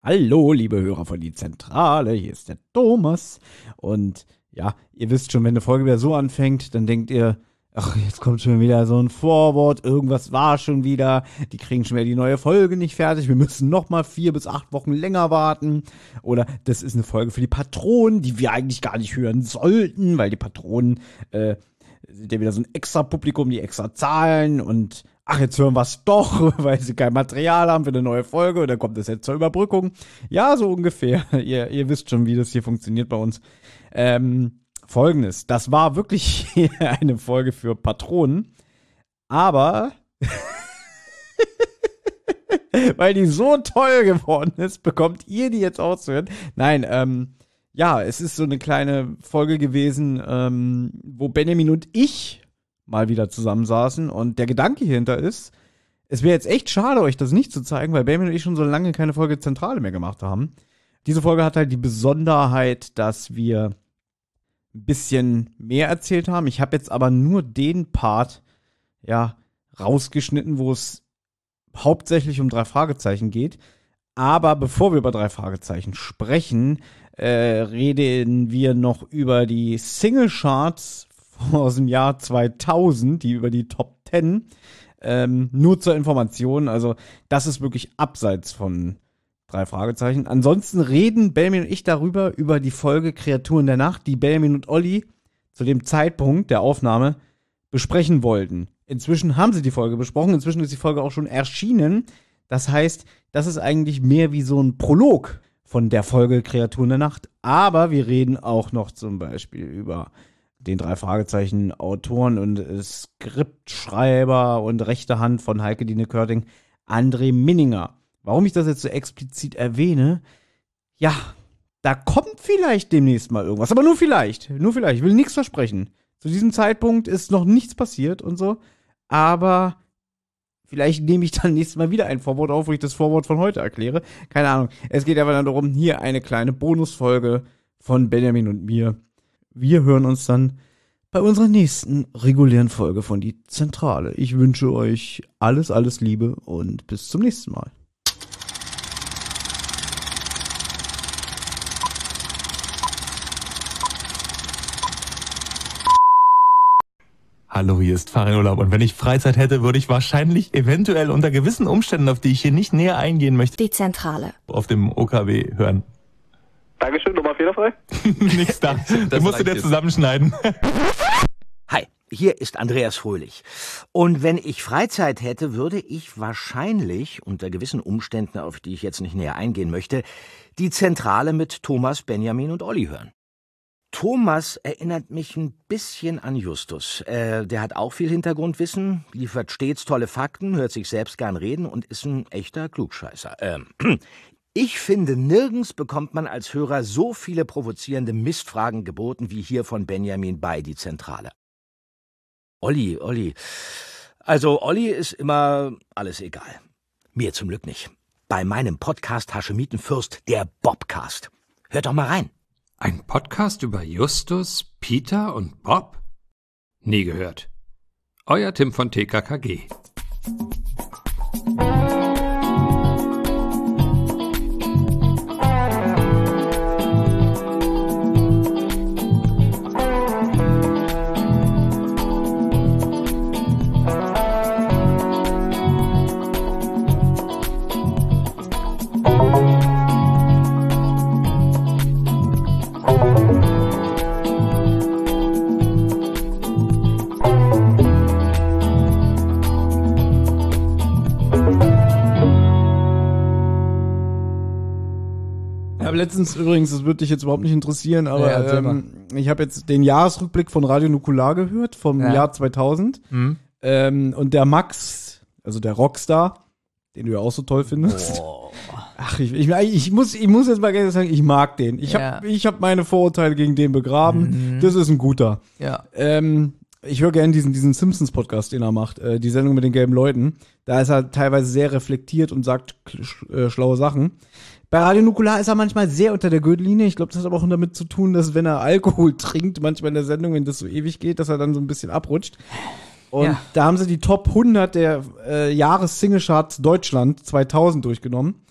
Hallo, liebe Hörer von die Zentrale, hier ist der Thomas. Und ja, ihr wisst schon, wenn eine Folge wieder so anfängt, dann denkt ihr, ach, jetzt kommt schon wieder so ein Vorwort, irgendwas war schon wieder, die kriegen schon wieder die neue Folge nicht fertig, wir müssen noch mal vier bis acht Wochen länger warten. Oder das ist eine Folge für die Patronen, die wir eigentlich gar nicht hören sollten, weil die Patronen äh, sind ja wieder so ein extra Publikum, die extra zahlen und ach, jetzt hören wir es doch, weil sie kein Material haben für eine neue Folge und dann kommt es jetzt zur Überbrückung. Ja, so ungefähr. ihr, ihr wisst schon, wie das hier funktioniert bei uns. Ähm, Folgendes, das war wirklich eine Folge für Patronen, aber weil die so toll geworden ist, bekommt ihr die jetzt auszuhören. Nein, ähm, ja, es ist so eine kleine Folge gewesen, ähm, wo Benjamin und ich mal wieder zusammensaßen. Und der Gedanke hierhinter ist, es wäre jetzt echt schade, euch das nicht zu zeigen, weil Benjamin und ich schon so lange keine Folge Zentrale mehr gemacht haben. Diese Folge hat halt die Besonderheit, dass wir ein bisschen mehr erzählt haben. Ich habe jetzt aber nur den Part, ja, rausgeschnitten, wo es hauptsächlich um drei Fragezeichen geht. Aber bevor wir über drei Fragezeichen sprechen, äh, reden wir noch über die Single Charts aus dem Jahr 2000, die über die Top 10. Ähm, nur zur Information, also das ist wirklich abseits von drei Fragezeichen. Ansonsten reden Belmin und ich darüber, über die Folge Kreaturen der Nacht, die Belmin und Olli zu dem Zeitpunkt der Aufnahme besprechen wollten. Inzwischen haben sie die Folge besprochen, inzwischen ist die Folge auch schon erschienen. Das heißt, das ist eigentlich mehr wie so ein Prolog von der Folge Kreaturen der Nacht. Aber wir reden auch noch zum Beispiel über den drei Fragezeichen Autoren und Skriptschreiber und rechte Hand von Heike Dine Körting, André Minninger. Warum ich das jetzt so explizit erwähne? Ja, da kommt vielleicht demnächst mal irgendwas, aber nur vielleicht, nur vielleicht. Ich will nichts versprechen. Zu diesem Zeitpunkt ist noch nichts passiert und so, aber vielleicht nehme ich dann nächstes Mal wieder ein Vorwort auf, wo ich das Vorwort von heute erkläre. Keine Ahnung. Es geht aber dann darum, hier eine kleine Bonusfolge von Benjamin und mir wir hören uns dann bei unserer nächsten regulären Folge von Die Zentrale. Ich wünsche euch alles, alles Liebe und bis zum nächsten Mal. Hallo, hier ist Farin Urlaub und wenn ich Freizeit hätte, würde ich wahrscheinlich eventuell unter gewissen Umständen, auf die ich hier nicht näher eingehen möchte, Die Zentrale. auf dem OKW hören. Dankeschön, nochmal fehlerfrei. Nichts da. Du musst du dir zusammenschneiden. Hi, hier ist Andreas Fröhlich. Und wenn ich Freizeit hätte, würde ich wahrscheinlich, unter gewissen Umständen, auf die ich jetzt nicht näher eingehen möchte, die Zentrale mit Thomas, Benjamin und Olli hören. Thomas erinnert mich ein bisschen an Justus. Äh, der hat auch viel Hintergrundwissen, liefert stets tolle Fakten, hört sich selbst gern reden und ist ein echter Klugscheißer. Ähm, ich finde, nirgends bekommt man als Hörer so viele provozierende Mistfragen geboten wie hier von Benjamin bei die Zentrale. Olli, Olli. Also Olli ist immer alles egal. Mir zum Glück nicht. Bei meinem Podcast Haschemitenfürst, der Bobcast. Hört doch mal rein. Ein Podcast über Justus, Peter und Bob? Nie gehört. Euer Tim von TKKG. Letztens übrigens, das würde dich jetzt überhaupt nicht interessieren, aber Ja, ähm, ich habe jetzt den Jahresrückblick von Radio Nukular gehört vom Ja. Jahr 2000 Mhm. ähm, und der Max, also der Rockstar, den du ja auch so toll findest. Ach, ich, ich, ich, muss, ich muss jetzt mal ganz sagen, ich mag den. Ich Ja. habe ich hab meine Vorurteile gegen den begraben. Mhm. Das ist ein guter. Ja. Ähm, ich höre gerne diesen, diesen Simpsons-Podcast, den er macht, äh, die Sendung mit den gelben Leuten. Da ist er teilweise sehr reflektiert und sagt äh, schlaue Sachen. Bei Radio Nukular ist er manchmal sehr unter der Gürtellinie. Ich glaube, das hat aber auch damit zu tun, dass wenn er Alkohol trinkt, manchmal in der Sendung, wenn das so ewig geht, dass er dann so ein bisschen abrutscht. Und Ja. da haben sie die Top 100 der äh, Jahres-Single-Charts Deutschland 2000 durchgenommen.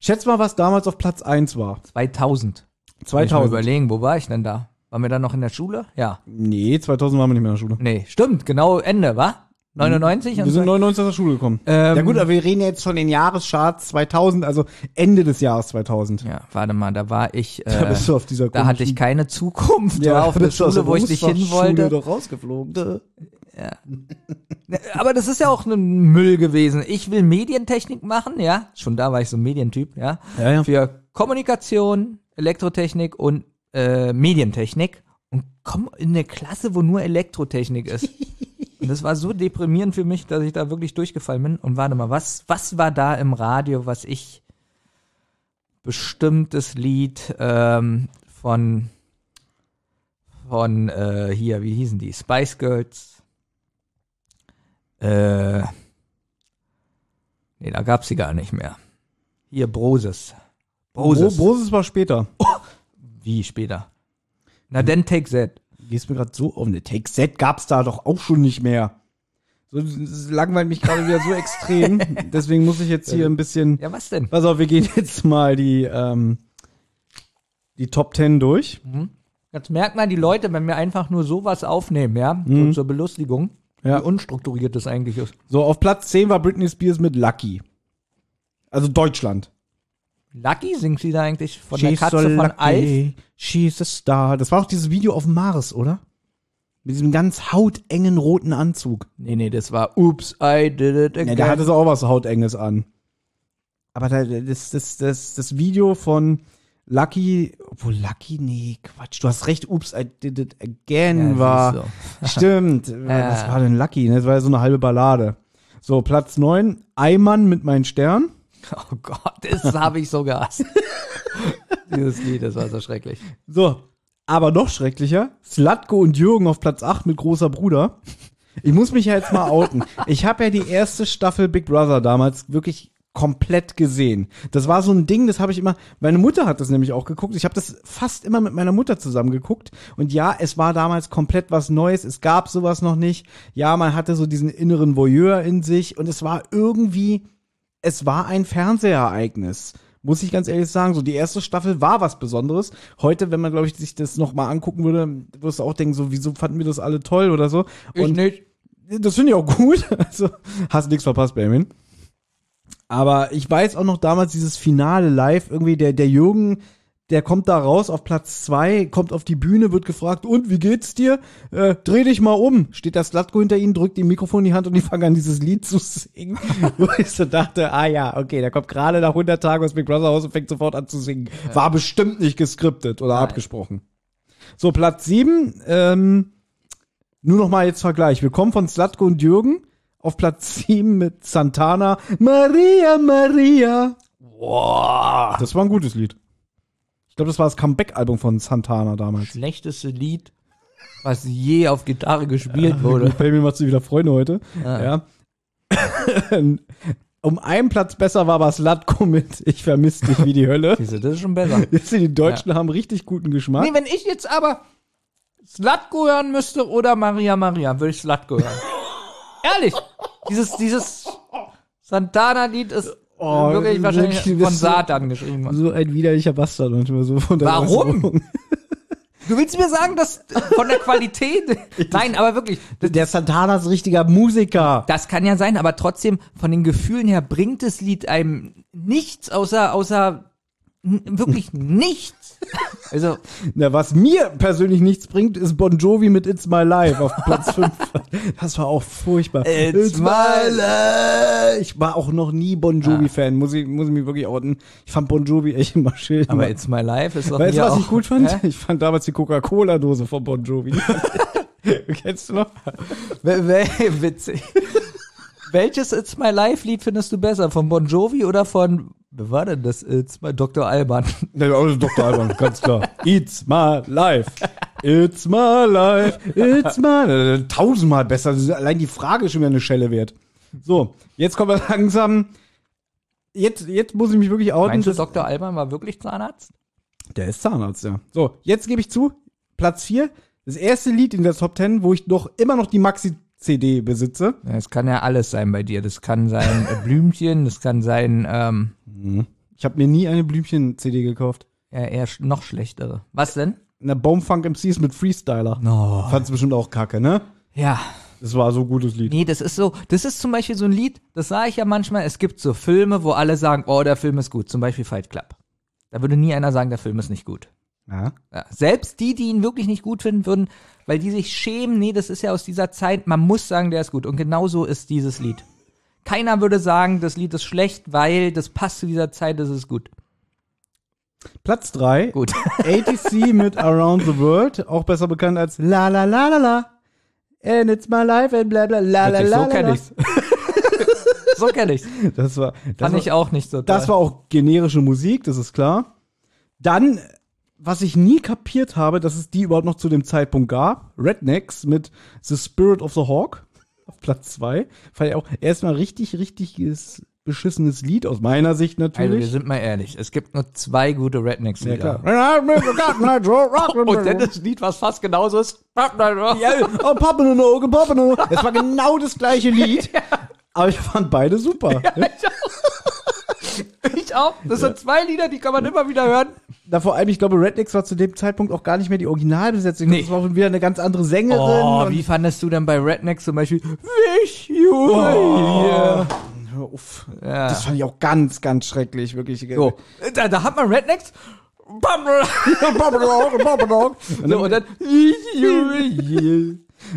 Schätz mal, was damals auf Platz 1 war. 2000. Muss ich 2000. überlegen, wo war ich denn da? Waren wir dann noch in der Schule? Ja. Nee, 2000 waren wir nicht mehr in der Schule. Nee, stimmt, genau Ende, wa? 99? Wir sind so- 99 aus der Schule gekommen. Ähm, ja gut, aber wir reden jetzt von den Jahrescharts 2000, also Ende des Jahres 2000. Ja, warte mal, da war ich, Da äh, bist du auf dieser da hatte ich keine Zukunft, ja, war auf der Schule, wo ich nicht hin wollte. doch rausgeflogen. Aber das ist ja auch ein Müll gewesen. Ich will Medientechnik machen, ja. Schon da war ich so ein Medientyp, ja. Ja, ja. Für Kommunikation, Elektrotechnik und äh, Medientechnik. Und komm in eine Klasse, wo nur Elektrotechnik ist. und das war so deprimierend für mich, dass ich da wirklich durchgefallen bin. Und warte mal, was, was war da im Radio, was ich bestimmtes Lied ähm, von von äh, hier, wie hießen die? Spice Girls. Äh, nee, da gab's sie gar nicht mehr. Hier, Broses. Broses. Bro, Broses war später. Wie später? Na, then take that. Gehst mir gerade so auf eine Take Set gab's da doch auch schon nicht mehr. So, das langweilt mich gerade wieder so extrem. Deswegen muss ich jetzt hier ein bisschen. Ja, was denn? Pass auf, wir gehen jetzt mal die, ähm, die Top 10 durch. Jetzt merkt man die Leute, wenn wir einfach nur sowas aufnehmen, ja, so zur Belustigung, Ja. wie unstrukturiert das eigentlich ist. So, auf Platz 10 war Britney Spears mit Lucky. Also Deutschland. Lucky singt sie da eigentlich von der Katze von Alf? She's a star. Das war auch dieses Video auf dem Mars, oder? Mit diesem ganz hautengen roten Anzug. Nee, nee, das war Oops, I did it again. der hatte so auch was Hautenges an. Aber da, das, das, das, das Video von Lucky, obwohl Lucky, nee, Quatsch, du hast recht, Oops, I did it again Ja, war. siehst Stimmt. Was war denn Lucky? Das war ja so eine halbe Ballade. So, Platz 9, Eimann mit meinen Stern. Oh Gott, das habe ich so gehasst. Dieses Lied, das war so schrecklich. So, aber noch schrecklicher, Slatko und Jürgen auf Platz 8 mit großer Bruder. Ich muss mich ja jetzt mal outen. Ich habe ja die erste Staffel Big Brother damals wirklich komplett gesehen. Das war so ein Ding, das habe ich immer, meine Mutter hat das nämlich auch geguckt. Ich habe das fast immer mit meiner Mutter zusammen geguckt und ja, es war damals komplett was Neues. Es gab sowas noch nicht. Ja, man hatte so diesen inneren Voyeur in sich und es war irgendwie es war ein Fernsehereignis. Muss ich ganz ehrlich sagen, so die erste Staffel war was Besonderes. Heute, wenn man, glaube ich, sich das nochmal angucken würde, wirst du auch denken, so, wieso fanden wir das alle toll oder so. Ich Und nicht. das finde ich auch gut. Also, hast nichts verpasst, Benjamin. Aber ich weiß auch noch damals dieses Finale live, irgendwie der, der Jürgen, der kommt da raus auf Platz zwei, kommt auf die Bühne, wird gefragt, und wie geht's dir? Äh, dreh dich mal um. Steht das Slatko hinter ihnen, drückt ihm Mikrofon in die Hand und die fangen an, dieses Lied zu singen. Wo ich so dachte, ah ja, okay, der kommt gerade nach 100 Tagen aus Big Brother raus und fängt sofort an zu singen. War bestimmt nicht geskriptet oder abgesprochen. So, Platz sieben, ähm, nur noch mal jetzt Vergleich. Wir kommen von Slatko und Jürgen auf Platz 7 mit Santana. Maria, Maria. Wow. Das war ein gutes Lied. Ich glaube, das war das Comeback-Album von Santana damals. Schlechteste Lied, was je auf Gitarre gespielt wurde. Baby machst du wieder Freunde heute. Ja. um einen Platz besser war aber Slatko mit Ich vermisse dich wie die Hölle. Siehst du, das ist schon besser. Jetzt die Deutschen haben richtig guten Geschmack. Nee, wenn ich jetzt aber Slatko hören müsste oder Maria Maria, würde ich Slatko hören. Ehrlich. Dieses, dieses Santana-Lied ist Oh, wirklich wahrscheinlich wirklich, von Satan geschrieben. So ein widerlicher Bastard manchmal so von der Warum? Du willst mir sagen, dass von der Qualität. Nein, aber wirklich. Der Santana ist richtiger Musiker. das kann ja sein, aber trotzdem von den Gefühlen her bringt das Lied einem nichts außer, außer wirklich nichts. Also, Na, was mir persönlich nichts bringt, ist Bon Jovi mit It's My Life auf Platz 5. Das war auch furchtbar. It's my life. Ich war auch noch nie Bon Jovi-Fan, muss ich, muss ich mich wirklich outen. Ich fand Bon Jovi echt immer schön. aber It's My Life ist doch weißt du, was auch, ich gut fand? Hä? Ich fand damals die Coca-Cola-Dose von Bon Jovi. Kennst du noch? Witzig. Welches It's My Life Lied findest du besser? Von Bon Jovi oder von, wer war denn das It's My Dr. Alban? Ja, also Dr. Alban, ganz klar. It's my life. It's my life. It's my life. Tausendmal besser. Allein die Frage ist schon wieder eine Schelle wert. So, jetzt kommen wir langsam. Jetzt, jetzt muss ich mich wirklich outen. Meinst du, Dr. Alban war wirklich Zahnarzt? Der ist Zahnarzt, ja. So, jetzt gebe ich zu. Platz 4. Das erste Lied in der Top 10, wo ich noch immer noch die Maxi-CD besitze. Ja, Es kann ja alles sein bei dir. Das kann sein äh, Blümchen, das kann sein, ähm, Ich habe mir nie eine Blümchen-CD gekauft. Ja, eher sch noch schlechtere. Was denn? Eine Baumfunk MCs mit Freestyler. No. Fand's bestimmt auch kacke, ne? Ja. Das war so ein gutes Lied. Nee, das ist so, das ist zum Beispiel so ein Lied, das sage ich ja manchmal, es gibt so Filme, wo alle sagen, oh, der Film ist gut, zum Beispiel Fight Club. Da würde nie einer sagen, der Film ist nicht gut. Ja. Ja, selbst die, die ihn wirklich nicht gut finden würden, weil die sich schämen, nee, das ist ja aus dieser Zeit, man muss sagen, der ist gut. Und genauso ist dieses Lied. Keiner würde sagen, das Lied ist schlecht, weil das passt zu dieser Zeit, das ist gut. Platz 3. Gut. ATC mit Around the World, auch besser bekannt als La La La La La. And it's my life and bla bla la la la so la, kenn la. ich's. so kenn ich's. Das war, das Fand war, ich auch nicht so toll. Das war auch generische Musik, das ist klar. Dann, was ich nie kapiert habe, dass es die überhaupt noch zu dem Zeitpunkt gab, Rednecks mit The Spirit of the Hawk auf Platz 2. Fand ich auch erstmal richtig, richtiges beschissenes Lied aus meiner Sicht also, wir natürlich. sind mal ehrlich, es gibt nur zwei gute ja, Rednecks-Lieder. klar. Und dann das Lied, was fast genauso ist. Ja, oh, Papa no no, Papa no no. Es war genau das gleiche Lied. Aber ich fand beide super. Ich auch. Das sind zwei Lieder, die kann man immer wieder hören. Da vor allem, ich glaube, Rednecks war zu dem Zeitpunkt auch gar nicht mehr die Originalbesetzung. Nee. Das war schon wieder eine ganz andere Sängerin. Oh, wie fandest du denn bei Rednecks zum Beispiel Wish You Oh. Hör auf. Ja. Das fand ich auch ganz, ganz schrecklich, wirklich. So, da, da hat man Rednecks. So, und dann.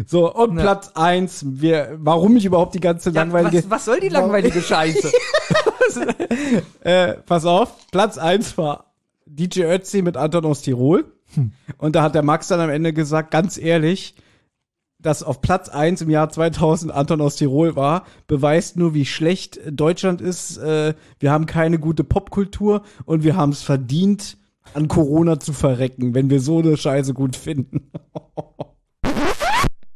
So, und Platz eins, wir, warum ich überhaupt die ganze Ja, langweilige. was, was soll die langweilige Scheiße? Äh, pass auf, Platz eins war DJ Ötzi mit Anton aus Tirol. Hm. Und da hat der Max dann am Ende gesagt, ganz ehrlich, dass auf Platz eins im Jahr 2000 Anton aus Tirol war, beweist nur, wie schlecht Deutschland ist. Äh, wir haben keine gute Popkultur und wir haben es verdient, an Corona zu verrecken, wenn wir so eine Scheiße gut finden.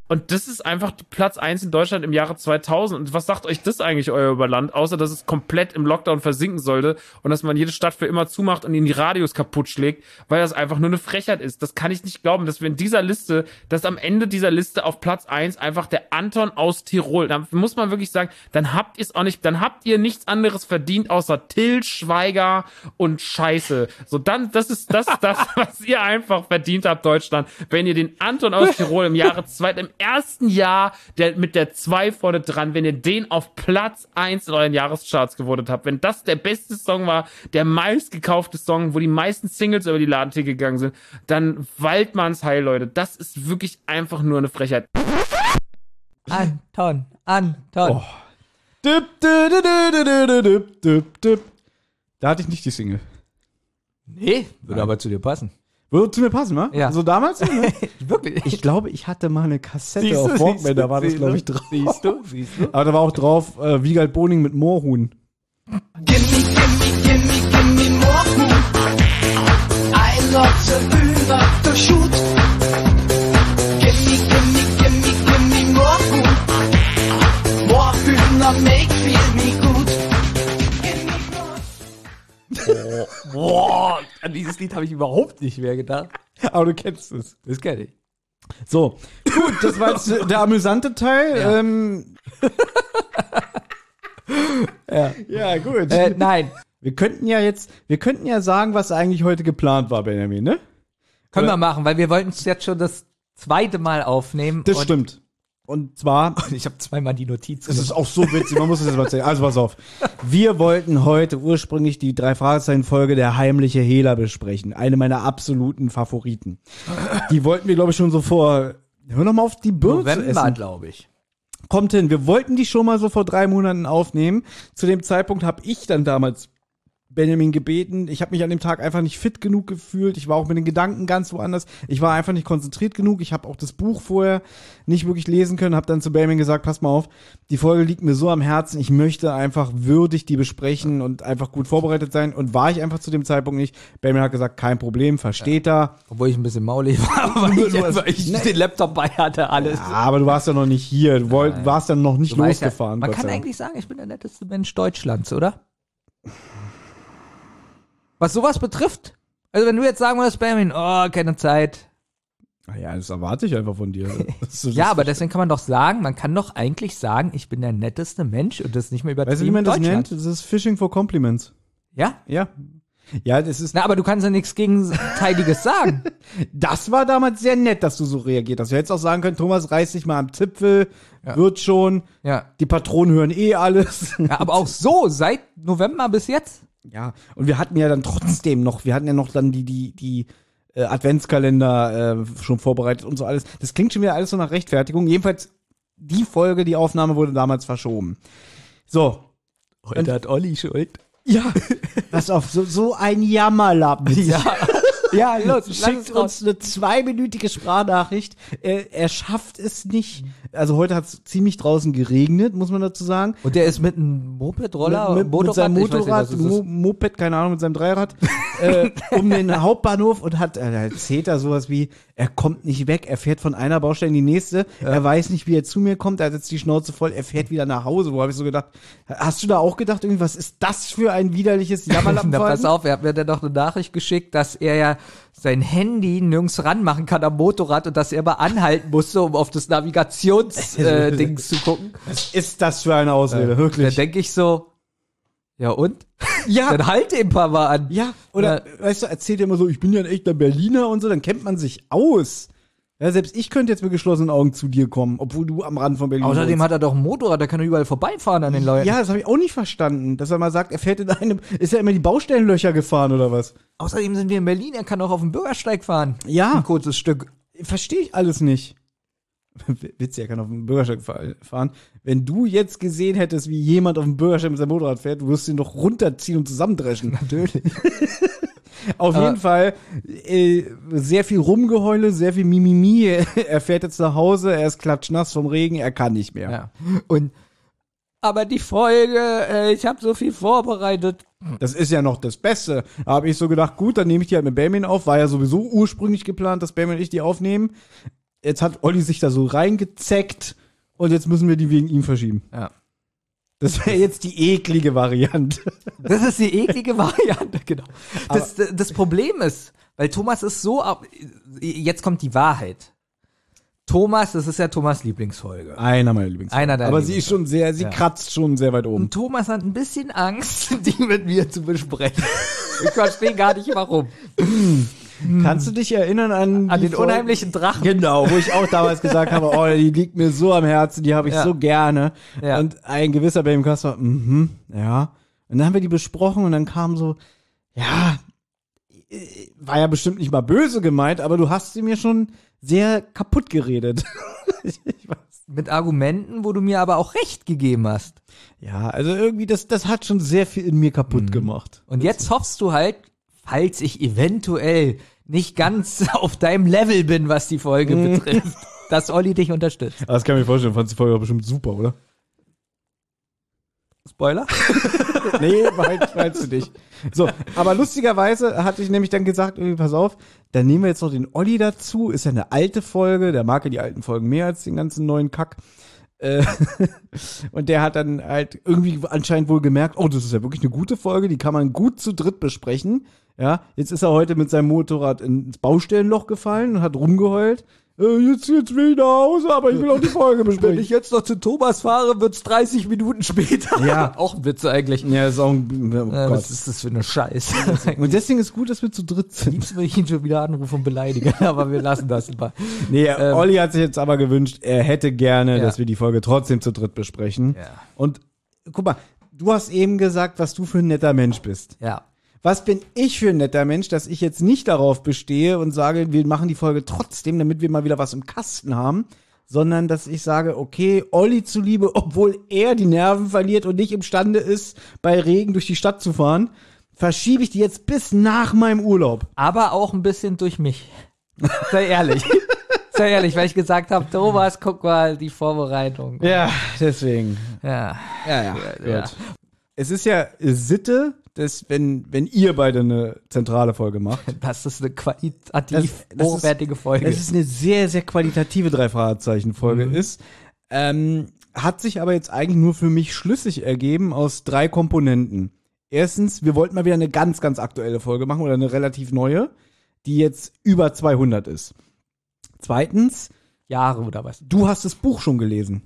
Und das ist einfach Platz 1 in Deutschland im Jahre 2000. Und was sagt euch das eigentlich, euer Überland? Außer, dass es komplett im Lockdown versinken sollte und dass man jede Stadt für immer zumacht und ihnen die Radios kaputt schlägt, weil das einfach nur eine Frechheit ist. Das kann ich nicht glauben, dass wir in dieser Liste, dass am Ende dieser Liste auf Platz 1 einfach der Anton aus Tirol, da muss man wirklich sagen, dann habt ihr es auch nicht, dann habt ihr nichts anderes verdient außer Till Schweiger und Scheiße. So, dann, das ist das, das, was ihr einfach verdient habt, Deutschland, wenn ihr den Anton aus Tirol im Jahre zwei, im ersten Jahr der, mit der 2 vorne dran, wenn ihr den auf Platz 1 in euren Jahrescharts gewotet habt, wenn das der beste Song war, der meistgekaufte Song, wo die meisten Singles über die Ladentür gegangen sind, dann Waldmanns Heil, Leute. Das ist wirklich einfach nur eine Frechheit. Anton, Anton. Dip, dip, dip, dip, dip, dip, dip, dip. Da hatte ich nicht die Single. Nee, würde aber zu dir passen. Würde zu mir passen, wa? Ja. So damals? ne? Wirklich. Ich glaube, ich hatte mal eine Kassette Siehst auf Walkman, da war das, glaube ich, drauf. Siehst du, siehst du. Aber da war auch drauf äh, Wiegald Boning mit Moorhuhn. I'm not so good at the shoot. Gimme, gimme, gimme, gimme more food. More Hühner make feel me good. Boah, an dieses Lied habe ich überhaupt nicht mehr gedacht. Aber du kennst es. Das kenne ich. So, gut, das war jetzt der amüsante Teil. Ja, ähm, Ja. ja gut. Äh, nein, wir könnten ja jetzt, wir könnten ja sagen, was eigentlich heute geplant war, Benjamin, ne? können Oder- wir machen, weil wir wollten es jetzt schon das zweite Mal aufnehmen. Das stimmt. Und zwar, Ich habe zweimal die Notiz das ist auch so witzig, man muss es jetzt mal erzählen. Also pass auf. Wir wollten heute ursprünglich die drei Fragezeichen-Folge der heimliche Hehler besprechen. Eine meiner absoluten Favoriten. Die wollten wir, glaube ich, schon so vor, hör noch mal auf die Birne zu November, essen. glaube ich. Kommt hin, wir wollten die schon mal so vor drei Monaten aufnehmen. Zu dem Zeitpunkt habe ich dann damals Benjamin gebeten. Ich habe mich an dem Tag einfach nicht fit genug gefühlt. Ich war auch mit den Gedanken ganz woanders. Ich war einfach nicht konzentriert genug. Ich habe auch das Buch vorher nicht wirklich lesen können. Habe dann zu Benjamin gesagt, pass mal auf, die Folge liegt mir so am Herzen. Ich möchte einfach würdig die besprechen und einfach gut vorbereitet sein. Und war ich einfach zu dem Zeitpunkt nicht. Benjamin hat gesagt, kein Problem, versteht er. Obwohl ich ein bisschen maulig war, weil ich, weil ich Nee. den Laptop bei hatte, alles. Ja, aber du warst ja noch nicht hier. Du wollt, warst dann noch nicht Du weißt ja, losgefahren. man kann eigentlich sagen, ich bin der netteste Mensch Deutschlands, oder? Was sowas betrifft. Also wenn du jetzt sagen würdest, Benjamin, oh, keine Zeit. Ja, das erwarte ich einfach von dir. Ist- Ja, aber deswegen kann man doch sagen, man kann doch eigentlich sagen, ich bin der netteste Mensch und das nicht mehr übertrieben Weißt du, wie man das nennt? Das ist Fishing for Compliments. Ja? Ja. Ja, das ist, Na, aber du kannst ja nichts Gegenteiliges sagen. das war damals sehr nett, dass du so reagiert hast. Du hättest auch sagen können, Thomas reißt sich mal am Zipfel, wird schon, Ja. die Patronen hören eh alles. ja. Aber auch so, seit November bis jetzt. Ja, und wir hatten ja dann trotzdem noch, wir hatten ja noch dann die, die, die äh, Adventskalender äh, schon vorbereitet und so alles. Das klingt schon wieder alles so nach Rechtfertigung. Jedenfalls, die Folge, die Aufnahme wurde damals verschoben. So. Heute hat Olli Schuld. Ja. Pass auf, so, so ein Jammerlappen. Ja. Ja, los, Schickt uns eine zweiminütige Sprachnachricht. Er, er schafft es nicht. Also heute hat es ziemlich draußen geregnet, muss man dazu sagen. Und der ist mit einem Moped-Roller, mit, mit, mit seinem nicht, Motorrad, es Mo. Moped, keine Ahnung, mit seinem Dreirad, äh, um den Hauptbahnhof und hat, er erzählt da sowas wie, er kommt nicht weg, er fährt von einer Baustelle in die nächste, er weiß nicht, wie er zu mir kommt, er hat jetzt die Schnauze voll, er fährt wieder nach Hause. Wo habe ich so gedacht, hast du da auch gedacht, irgendwie, was ist das für ein widerliches Na, pass auf, er hat mir dann noch eine Nachricht geschickt, dass er ja sein Handy nirgends ranmachen kann am Motorrad und dass er mal anhalten musste, um auf das Navigationsdings äh, zu gucken. Was ist das für eine Ausrede, Da wirklich? denke ich so, ja und? Ja, Dann halt ein paar Mal an. ja, oder, weißt du, erzählt er immer so, ich bin ja ein echter Berliner und so, dann kennt man sich aus. Ja, selbst ich könnte jetzt mit geschlossenen Augen zu dir kommen, obwohl du am Rand von Berlin Außerdem wohnst. hat er doch ein Motorrad, der kann überall vorbeifahren an den Leuten. Ja, das habe ich auch nicht verstanden, dass er mal sagt, er fährt in einem, ist ja immer die Baustellenlöcher gefahren oder was? Außerdem sind wir in Berlin, er kann auch auf dem Bürgersteig fahren. Ja. Ein kurzes Stück. Verstehe ich alles nicht. Witzig, er kann auf dem Bürgersteig fa- fahren. Wenn du jetzt gesehen hättest, wie jemand auf dem Bürgersteig mit seinem Motorrad fährt, würdest du ihn doch runterziehen und zusammendreschen. Natürlich. Auf Aber- jeden Fall äh, sehr viel Rumgeheule, sehr viel Mimimi. Er fährt jetzt nach Hause, er ist klatschnass vom Regen, er kann nicht mehr. Ja. Und aber die Folge, äh, ich habe so viel vorbereitet. Das ist ja noch das Beste. Da habe ich so gedacht, gut, dann nehme ich die halt mit Benjamin auf. War ja sowieso ursprünglich geplant, dass Benjamin und ich die aufnehmen. Jetzt hat Olli sich da so reingezeckt und jetzt müssen wir die wegen ihm verschieben. Ja. Das wäre jetzt die eklige Variante. Das ist die eklige Variante, genau. Das, das Problem ist, weil Thomas ist so, ab- jetzt kommt die Wahrheit. Thomas, das ist ja Thomas Lieblingsfolge. Einer meiner Lieblingsfolgen. Einer deiner Aber sie ist schon sehr, sie Ja. kratzt schon sehr weit oben. Und Thomas hat ein bisschen Angst, die mit mir zu besprechen. Ich verstehe gar nicht warum. Kannst du dich erinnern an, An den Folge- unheimlichen Drachen. Genau, wo ich auch damals gesagt habe, oh, die liegt mir so am Herzen, die habe ich Ja. so gerne. Ja. Und ein gewisser Benjamin Kasper, mhm, ja. Und dann haben wir die besprochen und dann kam so, ja, war ja bestimmt nicht mal böse gemeint, aber du hast sie mir schon sehr kaputt geredet. ich weiß. Mit Argumenten, wo du mir aber auch recht gegeben hast. Ja, also irgendwie, das, das hat schon sehr viel in mir kaputt Mhm. gemacht. Und jetzt hoffst du halt, falls ich eventuell nicht ganz auf deinem Level bin, was die Folge betrifft, dass Olli dich unterstützt. Das kann ich mir vorstellen, fandst die Folge bestimmt super, oder? Spoiler? Nee, meinst, meinst du nicht. So, aber lustigerweise hatte ich nämlich dann gesagt, irgendwie, pass auf, dann nehmen wir jetzt noch den Olli dazu. Ist ja eine alte Folge, der mag ja die alten Folgen mehr als den ganzen neuen Kack. Äh, und der hat dann halt irgendwie anscheinend wohl gemerkt, oh, das ist ja wirklich eine gute Folge, die kann man gut zu dritt besprechen. Ja, jetzt ist er heute mit seinem Motorrad ins Baustellenloch gefallen und hat rumgeheult. Äh, jetzt, jetzt will ich nach Hause, aber ich will auch die Folge Wenn besprechen. ich jetzt noch zu Thomas fahre, wird's 30 Minuten später. Ja. Auch ein Witz eigentlich. ja, ist auch ein, oh Äh, Gott. was ist das für eine Scheiße? Und deswegen ist gut, dass wir zu dritt sind. Liebst würde ich ihn schon wieder anrufen und beleidigen, aber wir lassen das mal. Nee, Ähm, Olli hat sich jetzt aber gewünscht, er hätte gerne, Ja. dass wir die Folge trotzdem zu dritt besprechen. Ja. Und guck mal, du hast eben gesagt, was du für ein netter Mensch bist. Ja. Was bin ich für ein netter Mensch, dass ich jetzt nicht darauf bestehe und sage, wir machen die Folge trotzdem, damit wir mal wieder was im Kasten haben, sondern dass ich sage, okay, Olli zuliebe, obwohl er die Nerven verliert und nicht imstande ist, bei Regen durch die Stadt zu fahren, verschiebe ich die jetzt bis nach meinem Urlaub. Aber auch ein bisschen durch mich. Sei ehrlich. Sei ehrlich, weil ich gesagt habe, Thomas, guck mal, die Vorbereitung. Ja, deswegen. Ja. Ja, ja. Ja. Gut. Es ist ja Sitte, dass wenn, wenn ihr beide eine zentrale Folge macht. Das ist eine Das- qualitativ das ist- hochwertige Folge. Es ist eine sehr, sehr qualitative Drei-Fragezeichen-Folge Mhm. ist. Ähm, hat sich aber jetzt eigentlich nur für mich schlüssig ergeben aus drei Komponenten. Erstens, wir wollten mal wieder eine ganz, ganz aktuelle Folge machen oder eine relativ neue, die jetzt über 200 ist. Zweitens, Jahre oder was? du hast das Buch schon gelesen.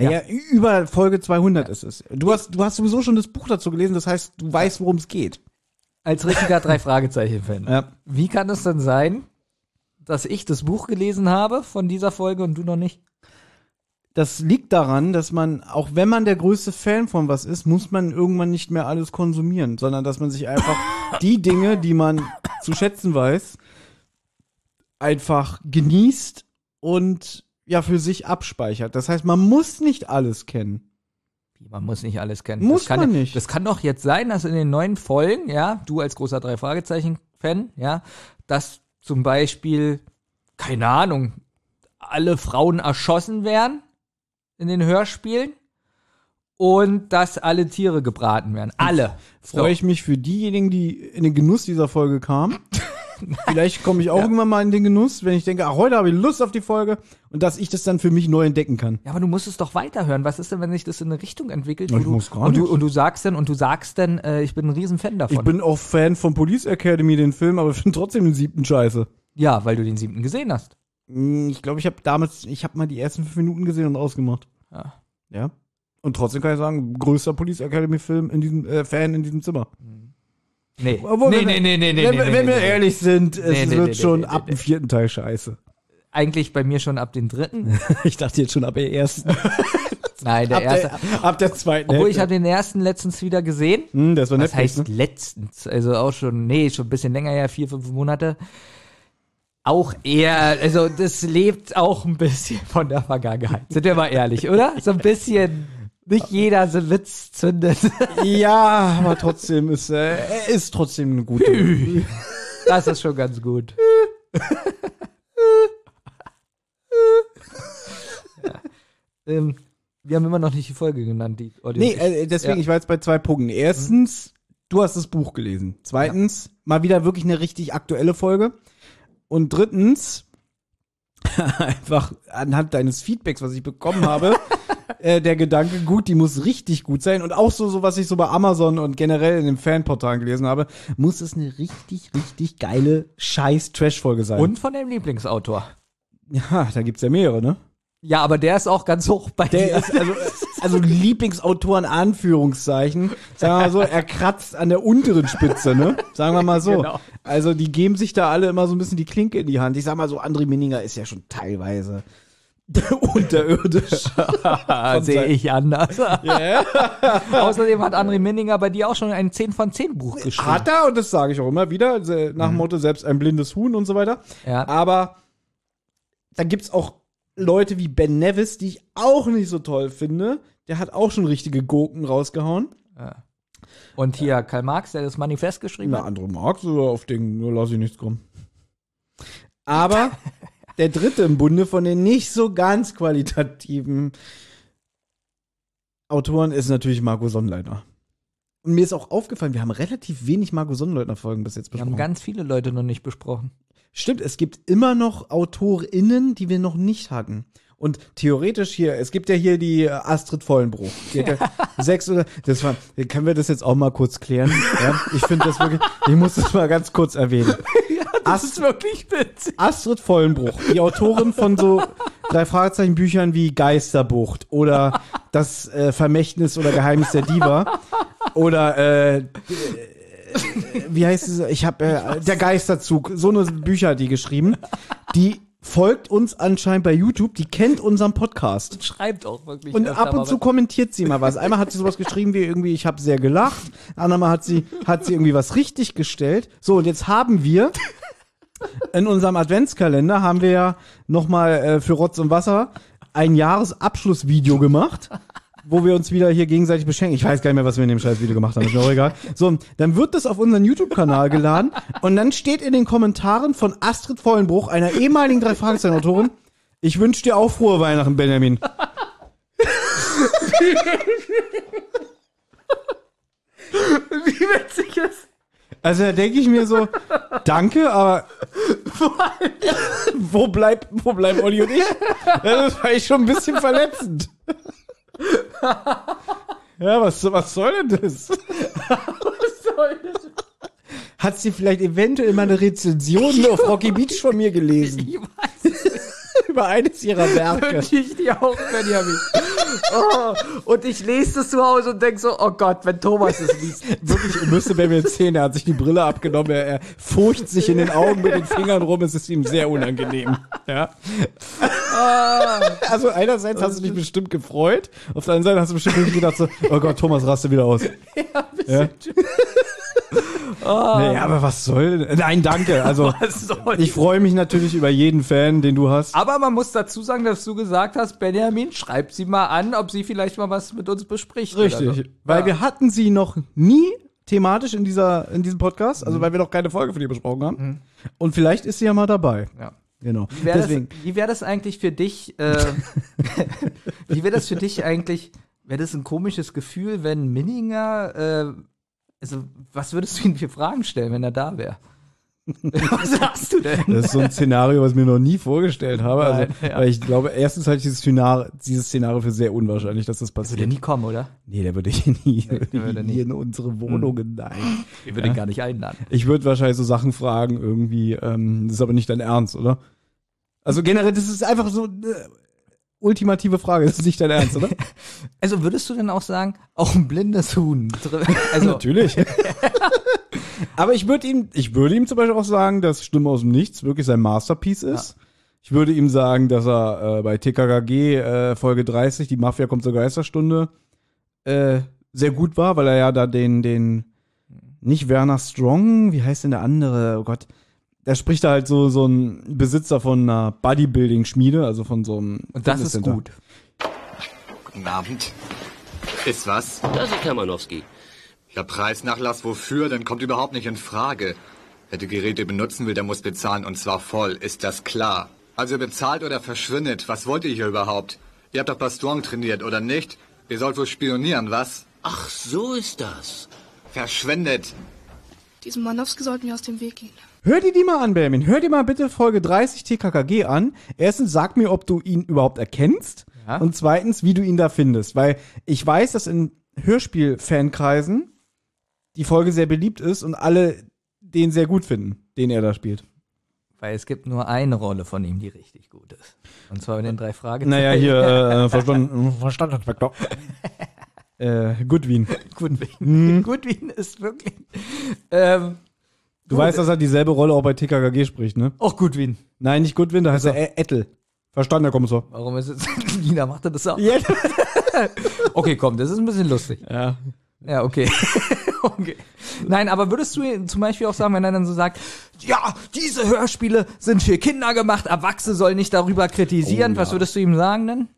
Ja, ja, über Folge 200 ist es. Du hast, du hast sowieso schon das Buch dazu gelesen, das heißt, du weißt, worum es geht. Als richtiger drei Fragezeichen-Fan. Ja. Wie kann es denn sein, dass ich das Buch gelesen habe von dieser Folge und du noch nicht? Das liegt daran, dass man, auch wenn man der größte Fan von was ist, muss man irgendwann nicht mehr alles konsumieren, sondern dass man sich einfach die Dinge, die man zu schätzen weiß, einfach genießt und ja für sich abspeichert. Das heißt, man muss nicht alles kennen. Man muss nicht alles kennen. Muss das kann, man nicht. Das kann doch jetzt sein, dass in den neuen Folgen, ja, du als großer drei Fragezeichen-Fan, ja, dass zum Beispiel, keine Ahnung, alle Frauen erschossen werden in den Hörspielen und dass alle Tiere gebraten werden. Alle. Freue ich mich für diejenigen, die in den Genuss dieser Folge kamen. Vielleicht komme ich auch irgendwann mal in den Genuss, wenn ich denke, ach, heute habe ich Lust auf die Folge und dass ich das dann für mich neu entdecken kann. Ja, aber du musst es doch weiterhören. Was ist denn, wenn sich das in eine Richtung entwickelt? Ich wo du, muss gar und, du, und du sagst dann, und du sagst dann, äh, ich bin ein Riesenfan davon. Ich bin auch Fan von Police Academy, den Film, aber finde trotzdem den siebten scheiße. ja, weil du den siebten gesehen hast. Hm, Ich glaube, ich habe damals, ich habe mal die ersten fünf Minuten gesehen und ausgemacht. Ja. Ja. Und trotzdem kann ich sagen, größter Police Academy Film in diesem äh, Fan in diesem Zimmer. Nee. Obwohl, nee, wenn wir- nee, nee, nee, wenn, nee, wir- nee, wenn nee, wir nee. ehrlich sind, es Nee, nee, wird nee, schon nee, nee, ab nee. dem vierten Teil scheiße. Eigentlich bei mir schon ab den dritten. Ich dachte jetzt schon ab der ersten. Nein, der ab, erste. der, ab der zweiten. Obwohl ich habe den ersten letztens wieder gesehen. hm, das war Netflix, heißt ne? letztens? Also auch schon, nee, schon ein bisschen länger her, vier, fünf Monate. Auch eher, also das lebt auch ein bisschen von der Vergangenheit. Sind wir mal ehrlich, oder? So ein bisschen, nicht jeder so Witz zündet. Ja, aber trotzdem ist äh, er ist trotzdem eine gute. Das ist schon ganz gut. ja. ähm, wir haben immer noch nicht die Folge genannt, die Audio. nee, äh, deswegen, Ja. ich war jetzt bei zwei Punkten. Erstens, du hast das Buch gelesen. Zweitens, mal wieder wirklich eine richtig aktuelle Folge. Und drittens, einfach anhand deines Feedbacks, was ich bekommen habe, äh, der Gedanke, gut, die muss richtig gut sein. Und auch so, so, was ich so bei Amazon und generell in den Fanportalen gelesen habe, muss es eine richtig, richtig geile Scheiß-Trash-Folge sein. Und von dem Lieblingsautor. Ja, da gibt's ja mehrere, ne? Ja, aber der ist auch ganz hoch bei Der dir. ist also, also Lieblingsautor in Anführungszeichen. Sagen wir mal so, er kratzt an der unteren Spitze, ne? Sagen wir mal so. Genau. Also die geben sich da alle immer so ein bisschen die Klinke in die Hand. Ich sag mal so, André Minninger ist ja schon teilweise unterirdisch. Sehe ich anders. Ja. Außerdem hat André Minninger bei dir auch schon ein 10 von 10 Buch geschrieben. Hat er, und das sage ich auch immer wieder, nach dem Motto, selbst ein blindes Huhn und so weiter. Ja. Aber dann gibt's auch Leute wie Ben Nevis, die ich auch nicht so toll finde. Der hat auch schon richtige Gurken rausgehauen. Und hier Karl Marx, der das Manifest geschrieben Na, hat. andere magst du auf den, nur lass ich nichts kommen. Aber der dritte im Bunde von den nicht so ganz qualitativen Autoren ist natürlich Marco Sonnleitner. Und mir ist auch aufgefallen, wir haben relativ wenig Marco Sonnleitner-Folgen bis jetzt Wir haben besprochen. ganz viele Leute noch nicht besprochen. Stimmt, es gibt immer noch AutorInnen, die wir noch nicht hatten. Und theoretisch hier, es gibt ja hier die äh, Astrid Vollenbruch. Die ja sechs oder, das war, können wir das jetzt auch mal kurz klären? Ja, ich finde das wirklich, ich muss das mal ganz kurz erwähnen. Das ist wirklich witzig. Astrid Vollenbruch, die Autorin von so drei Fragezeichen Büchern wie Geisterbucht oder das äh, Vermächtnis oder Geheimnis der Diva oder äh, äh, wie heißt es? Ich habe äh, der Geisterzug. So eine Bücher hat die geschrieben. Die folgt uns anscheinend bei YouTube. Die kennt unseren Podcast. Schreibt auch wirklich. Und ab und zu kommentiert sie mal was. Einmal hat sie sowas geschrieben wie irgendwie, ich habe sehr gelacht. Andermal hat sie, hat sie irgendwie was richtig gestellt. So, und jetzt haben wir in unserem Adventskalender haben wir ja nochmal äh, für Rotz und Wasser ein Jahresabschlussvideo gemacht, wo wir uns wieder hier gegenseitig beschenken. Ich weiß gar nicht mehr, was wir in dem Scheißvideo gemacht haben, ist mir auch egal. So, dann wird das auf unseren YouTube-Kanal geladen und dann steht in den Kommentaren von Astrid Vollenbruch, einer ehemaligen drei fragezeichen autorin ich wünsche dir auch frohe Weihnachten, Benjamin. Wie witzig ist. Also da denke ich mir so, danke, aber wo bleibt, wo bleiben Olli und ich? Das war ich schon ein bisschen verletzend. Ja, was, was soll denn das? Was soll das? Hat sie vielleicht eventuell mal eine Rezension auf Rocky Beach von mir gelesen? Ich weiß Über eines ihrer Werke. wünsche ich dir auch, Benjamin. Oh, und ich lese das zu Hause und denke so, oh Gott, wenn Thomas es liest. Wirklich, bei mir sehen, er hat sich die Brille abgenommen, er, er furcht sich in den Augen mit den Fingern rum, es ist ihm sehr unangenehm. Ja. Also einerseits hast du dich bestimmt gefreut, auf der anderen Seite hast du bestimmt gedacht so, oh Gott, Thomas raste wieder aus. Ja, ein bisschen. Nee, aber was soll? Nein, danke. Also Was soll ich freue mich natürlich über jeden Fan, den du hast. Aber man muss dazu sagen, dass du gesagt hast, Benjamin, schreib sie mal an, ob sie vielleicht mal was mit uns bespricht. Richtig, so. weil ja. wir hatten sie noch nie thematisch in dieser in diesem Podcast, also weil wir noch keine Folge von ihr besprochen haben. Und vielleicht ist sie ja mal dabei. Ja. Genau. Wie wäre das, wie wär das eigentlich für dich? Äh, wie wäre das für dich eigentlich? Wäre das ein komisches Gefühl, wenn Minninger, äh, also was würdest du ihm für Fragen stellen, wenn er da wäre? was sagst du denn? das ist so ein Szenario, was ich mir noch nie vorgestellt habe. Also, Nein, ja. weil ich glaube, erstens halte ich dieses Szenario, dieses Szenario für sehr unwahrscheinlich, dass das Würde passiert. nie kommen, oder? Nee, der würde hier nie, der würde nie. hier in unsere Wohnungen, nein. Ich würde ihn gar nicht einladen. Ich würde wahrscheinlich so Sachen fragen, irgendwie, ähm, das ist aber nicht dein Ernst, oder? Also generell, das ist einfach so eine ultimative Frage, das ist nicht dein Ernst, oder? Also würdest du denn auch sagen, auch ein blindes Huhn? Also, Natürlich. aber ich würde ihm, ich würde ihm zum Beispiel auch sagen, dass Stimme aus dem Nichts wirklich sein Masterpiece ist. Ich würde ihm sagen, dass er äh, bei TKKG äh, Folge 30, die Mafia kommt zur Geisterstunde, äh, sehr gut war, weil er ja da den, den, nicht Werner Strong, wie heißt denn der andere? Oh Gott. Der spricht da halt so, so ein Besitzer von einer Bodybuilding-Schmiede, also von so einem. und das ist gut. Guten Abend. Ist was? Das ist Kamanowski. Ja, Preisnachlass wofür? Dann kommt überhaupt nicht in Frage. Wer die Geräte benutzen will, der muss bezahlen und zwar voll. Ist das klar? Also bezahlt oder verschwindet. Was wollt ihr hier überhaupt? Ihr habt doch Baston trainiert, oder nicht? Ihr sollt wohl spionieren, was? Ach, so ist das. Verschwendet. Diesem Manowski sollten wir aus dem Weg gehen. Hör dir die mal an, Benjamin. Hör dir mal bitte Folge 30 TKKG an. Erstens, sag mir, ob du ihn überhaupt erkennst. Ja. Und zweitens, wie du ihn da findest. Weil ich weiß, dass in Hörspiel-Fankreisen die Folge sehr beliebt ist und alle den sehr gut finden, den er da spielt. Weil es gibt nur eine Rolle von ihm, die richtig gut ist. Und zwar in den drei Fragezeichen. Naja, hier, äh, verstanden, verstanden, Inspektor. Äh, Goodwin. Goodwin. Goodwin ist wirklich. Ähm, Du weißt, dass er dieselbe Rolle auch bei TKKG spricht, ne? auch Goodwin. Nein, nicht Goodwin, da heißt er Ä- Ettel. Verstanden, Herr Kommissar. Warum ist es? Nina macht er das auch. Ja. Okay, komm, das ist ein bisschen lustig. ja. Ja, okay. okay. Nein, aber würdest du ihm zum Beispiel auch sagen, wenn er dann so sagt, ja, diese Hörspiele sind für Kinder gemacht, Erwachsene sollen nicht darüber kritisieren. Was würdest du ihm sagen denn?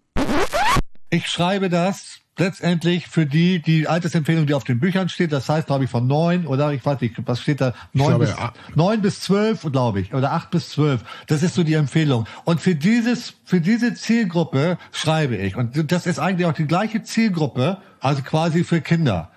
Ich schreibe das letztendlich für die, die Altersempfehlung, die auf den Büchern steht. Das heißt, glaube ich, von neun oder ich weiß nicht, was steht da? Neun, bis, ja. neun bis zwölf, glaube ich, oder acht bis zwölf. Das ist so die Empfehlung. Und für dieses, für diese Zielgruppe schreibe ich. Und das ist eigentlich auch die gleiche Zielgruppe, also quasi für Kinder.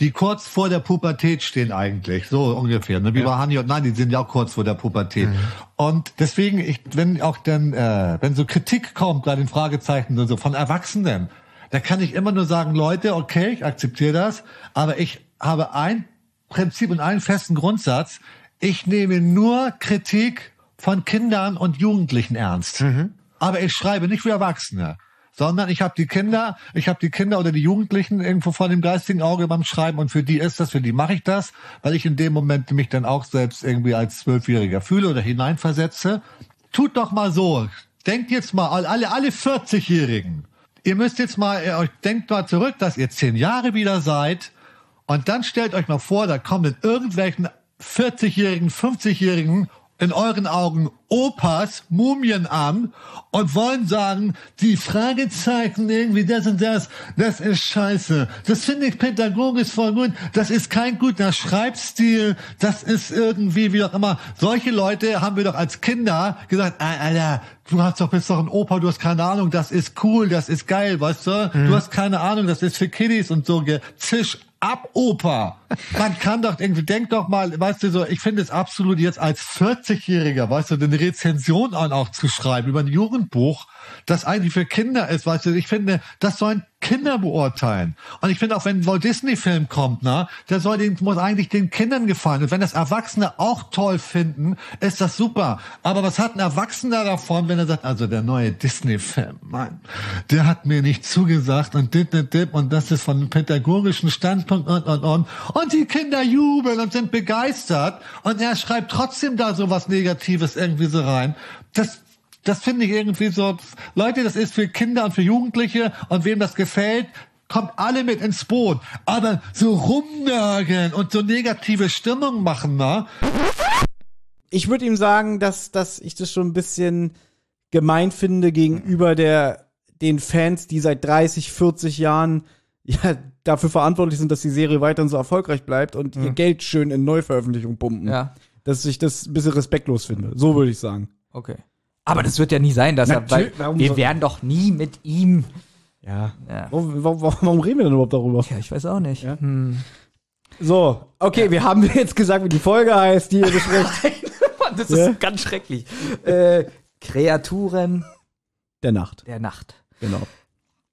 Die kurz vor der Pubertät stehen eigentlich, so ungefähr. Ne? Wie bei Hanni und nein, die sind ja auch kurz vor der Pubertät. Und deswegen, ich, wenn auch dann, äh, wenn so Kritik kommt bei den Fragezeichen und so von Erwachsenen, da kann ich immer nur sagen, Leute, okay, ich akzeptiere das, aber ich habe ein Prinzip und einen festen Grundsatz. Ich nehme nur Kritik von Kindern und Jugendlichen ernst. Aber ich schreibe nicht für Erwachsene, sondern ich habe die Kinder, ich habe die Kinder oder die Jugendlichen irgendwo vor dem geistigen Auge beim Schreiben und für die ist das, für die mache ich das, weil ich in dem Moment mich dann auch selbst irgendwie als Zwölfjähriger fühle oder hineinversetze. Tut doch mal so. Denkt jetzt mal, alle, alle 40-Jährigen. Ihr müsst jetzt mal, ihr euch denkt mal zurück, dass ihr zehn Jahre wieder seid. Und dann stellt euch mal vor, da kommen in irgendwelchen 40-Jährigen, 50-Jährigen in euren Augen Opas, Mumien an und wollen sagen, die Fragezeichen irgendwie, das und das, das ist scheiße. Das finde ich pädagogisch voll gut. Das ist kein guter Schreibstil. Das ist irgendwie, wie auch immer. Solche Leute haben wir doch als Kinder gesagt, "Ah, Alter, du hast doch, bist doch ein Opa, du hast keine Ahnung, das ist cool, das ist geil, weißt du? Du hast keine Ahnung, das ist für Kiddies und so. Zisch ab, Opa. Man kann doch irgendwie, denk doch mal, weißt du so, ich finde es absolut jetzt als 40-Jähriger, weißt du, eine Rezension an auch zu schreiben über ein Jugendbuch, das eigentlich für Kinder ist, weißt du, ich finde, das sollen Kinder beurteilen. Und ich finde auch, wenn ein Walt Disney Film kommt, na, der soll den, muss eigentlich den Kindern gefallen. Und wenn das Erwachsene auch toll finden, ist das super. Aber was hat ein Erwachsener davon, wenn er sagt, also der neue Disney Film, Mann, der hat mir nicht zugesagt und dit, dit, dit, und das ist von einem pädagogischen Standpunkt und, und, und. Und die Kinder jubeln und sind begeistert. Und er schreibt trotzdem da so was Negatives irgendwie so rein. Das, das finde ich irgendwie so, Leute, das ist für Kinder und für Jugendliche und wem das gefällt, kommt alle mit ins Boot. Aber so rumnörgeln und so negative Stimmung machen, na? Ich würde ihm sagen, dass, dass ich das schon ein bisschen gemein finde gegenüber der, den Fans, die seit 30, 40 Jahren ja, dafür verantwortlich sind, dass die Serie weiterhin so erfolgreich bleibt und ihr Geld schön in Neuveröffentlichungen pumpen. Ja. Dass ich das ein bisschen respektlos finde. So würde ich sagen. Okay. Aber das wird ja nie sein, dass er, weil Natürlich, wir werden doch nie mit ihm. Ja. Ja, Warum, warum, warum reden wir denn überhaupt darüber? ja ich weiß auch nicht. Hm. So, okay, wir haben jetzt gesagt, wie die Folge heißt, die ihr besprecht. Das Ja. ist ganz schrecklich. Äh, Kreaturen Der Nacht. der Nacht. Genau.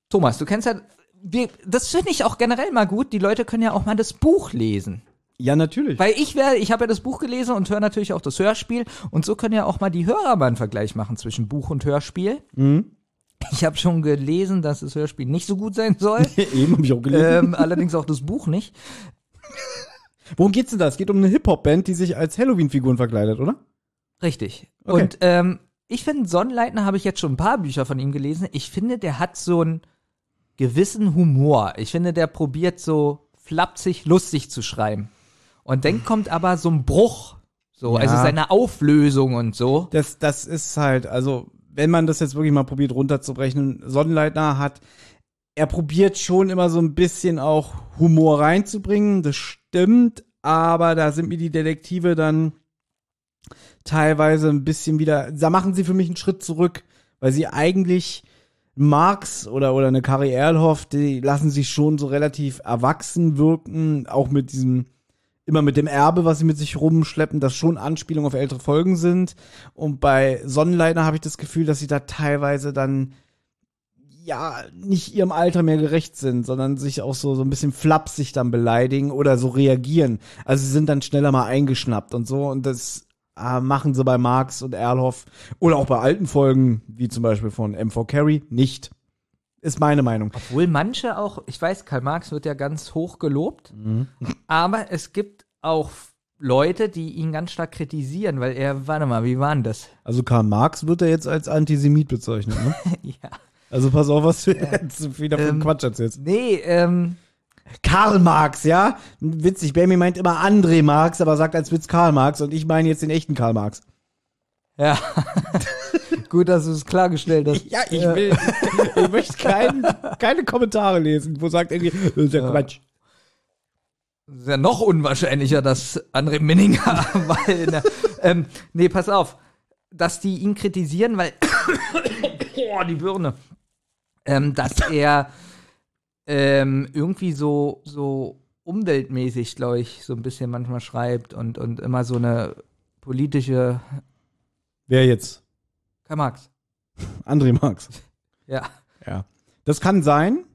Thomas, du kennst ja, wir, das finde ich auch generell mal gut. Die Leute können ja auch mal das Buch lesen. Ja, natürlich. Weil ich werde, ich habe ja das Buch gelesen und höre natürlich auch das Hörspiel. Und so können ja auch mal die Hörer mal einen Vergleich machen zwischen Buch und Hörspiel. Mhm. Ich habe schon gelesen, dass das Hörspiel nicht so gut sein soll. Eben habe ich auch gelesen. ähm, allerdings auch das Buch nicht. Worum geht's denn da? Es geht um eine Hip-Hop-Band, die sich als Halloween-Figuren verkleidet, oder? Richtig. Okay. Und ähm, ich finde, Sonnenleitner habe ich jetzt schon ein paar Bücher von ihm gelesen. Ich finde, der hat so einen gewissen Humor. Ich finde, der probiert so flapsig, lustig zu schreiben. Und dann kommt aber so ein Bruch. So, Ja. also seine Auflösung und so. Das, das ist halt, also, wenn man das jetzt wirklich mal probiert runterzubrechen, Sonnenleitner hat, er probiert schon immer so ein bisschen auch Humor reinzubringen, das stimmt, aber da sind mir die Detektive dann teilweise ein bisschen wieder, da machen sie für mich einen Schritt zurück, weil sie eigentlich Marx oder, oder eine Kari Erlhoff, die lassen sich schon so relativ erwachsen wirken, auch mit diesem, immer mit dem Erbe, was sie mit sich rumschleppen, das schon Anspielungen auf ältere Folgen sind. Und bei Sonnenleitner habe ich das Gefühl, dass sie da teilweise dann ja nicht ihrem Alter mehr gerecht sind, sondern sich auch so, so ein bisschen flapsig dann beleidigen oder so reagieren. Also sie sind dann schneller mal eingeschnappt und so und das machen sie bei Marx und Erlhoff oder auch bei alten Folgen, wie zum Beispiel von M4 Carry, nicht. Ist meine Meinung. Obwohl manche auch, ich weiß, Karl Marx wird ja ganz hoch gelobt, aber es gibt auch Leute, die ihn ganz stark kritisieren, weil er, warte mal, wie war denn das? Also Karl Marx wird er jetzt als Antisemit bezeichnet, ne? ja. Also pass auf, was du jetzt wieder für Ähm, Quatsch erzählst. Nee, ähm, Karl Marx, ja? Witzig, Bambi meint immer André Marx, aber sagt als Witz Karl Marx und ich meine jetzt den echten Karl Marx. ja. Gut, dass du es klargestellt hast. Ja, ich will, ich möchte kein, keine Kommentare lesen, wo sagt irgendwie, das ist ja Quatsch. Das ist ja noch unwahrscheinlicher, dass André Minninger, weil, ne, ähm, nee, pass auf, dass die ihn kritisieren, weil, boah, die Birne, ähm, dass er ähm, irgendwie so, so umweltmäßig, glaube ich, so ein bisschen manchmal schreibt und, und immer so eine politische, Wer jetzt? Karl Marx, André Marx. ja. Ja. Das kann sein.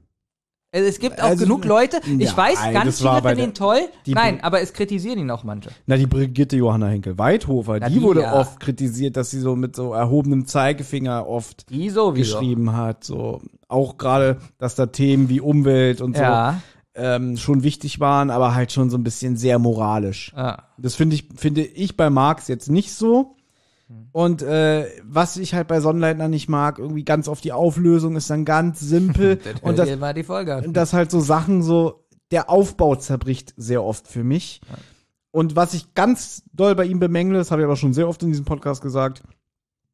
Also Es gibt auch Also, genug Leute, ich ja, weiß, ey, ganz viele finden ihn toll. Nein, aber es kritisieren ihn auch manche. Na, die Brigitte Johanna Henkel-Weithofer, die, die wurde ja. oft kritisiert, dass sie so mit so erhobenem Zeigefinger oft geschrieben hat. So auch gerade, dass da Themen wie Umwelt und so Ja. ähm, schon wichtig waren, aber halt schon so ein bisschen sehr moralisch. Ja. Das finde ich, finde ich bei Marx jetzt nicht so. Und äh, was ich halt bei Sonnenleitner nicht mag, irgendwie ganz oft die Auflösung ist dann ganz simpel. Und Und das, das mal die Folge. an. dass halt so Sachen so, der Aufbau zerbricht sehr oft für mich. Und was ich ganz doll bei ihm bemängle, das habe ich aber schon sehr oft in diesem Podcast gesagt,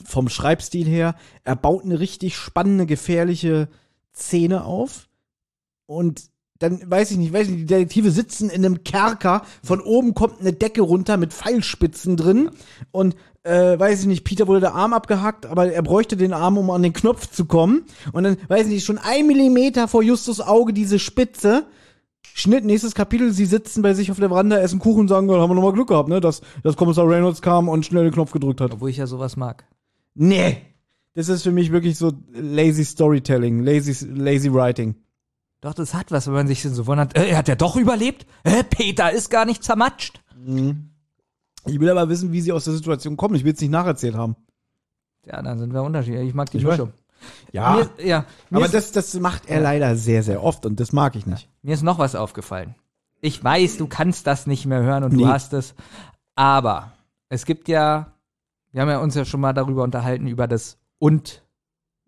vom Schreibstil her, er baut eine richtig spannende, gefährliche Szene auf. Und dann weiß ich nicht, weiß ich nicht, die Detektive sitzen in einem Kerker, von oben kommt eine Decke runter mit Pfeilspitzen drin. Und äh, weiß ich nicht, Peter wurde der Arm abgehackt, aber er bräuchte den Arm, um an den Knopf zu kommen und dann, weiß ich nicht, schon ein Millimeter vor Justus Auge diese Spitze, Schnitt, nächstes Kapitel, sie sitzen bei sich auf der Veranda, essen Kuchen und sagen, ja, haben wir nochmal Glück gehabt, ne, dass, dass Kommissar Reynolds kam und schnell den Knopf gedrückt hat. Obwohl ich ja sowas mag. Nee. Das ist für mich wirklich so lazy Storytelling, lazy, lazy Writing. Doch, das hat was, wenn man sich so wundert, äh, hat er doch überlebt? Äh, Peter ist gar nicht zermatscht. Ich will aber wissen, wie sie aus der Situation kommen. Ich will es nicht nacherzählt haben. Ja, dann sind wir unterschiedlich. Ich mag die Ich. Mischung. Ja, Mir, ja, mir aber ist, das, das macht er leider sehr, sehr oft und das mag ich nicht. mir ist noch was aufgefallen. Ich weiß, du kannst das nicht mehr hören und Nee. du hast es. Aber es gibt ja, wir haben ja uns ja schon mal darüber unterhalten, über das und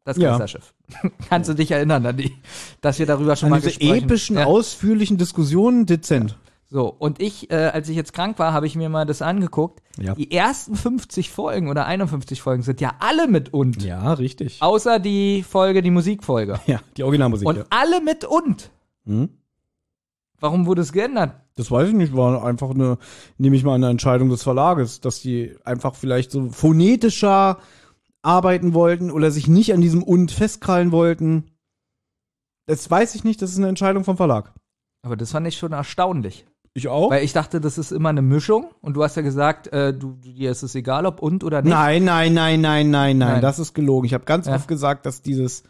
das Ja. Geisterschiff. Kannst du dich erinnern an die, dass wir darüber schon An mal diese gesprochen epischen, ja. ausführlichen Diskussionen dezent. So, und ich, äh, als ich jetzt krank war, habe ich mir mal das angeguckt. Ja. Die ersten 50 Folgen oder 51 Folgen sind ja alle mit und. Ja, richtig. Außer die Folge, die Musikfolge. Ja, die Originalmusik. Und ja. alle mit und. Hm? Warum wurde es geändert? Das weiß ich nicht, war einfach eine, nehme ich mal eine Entscheidung des Verlages, dass die einfach vielleicht so phonetischer arbeiten wollten oder sich nicht an diesem und festkrallen wollten. Das weiß ich nicht, das ist eine Entscheidung vom Verlag. Aber das fand ich schon erstaunlich. Ich auch? Weil ich dachte, das ist immer eine Mischung. Und du hast ja gesagt, äh, du, dir ist es egal, ob und oder nicht. Nein, nein, nein, nein, nein, nein, Nein. das ist gelogen. Ich habe ganz Ja. oft gesagt, dass dieses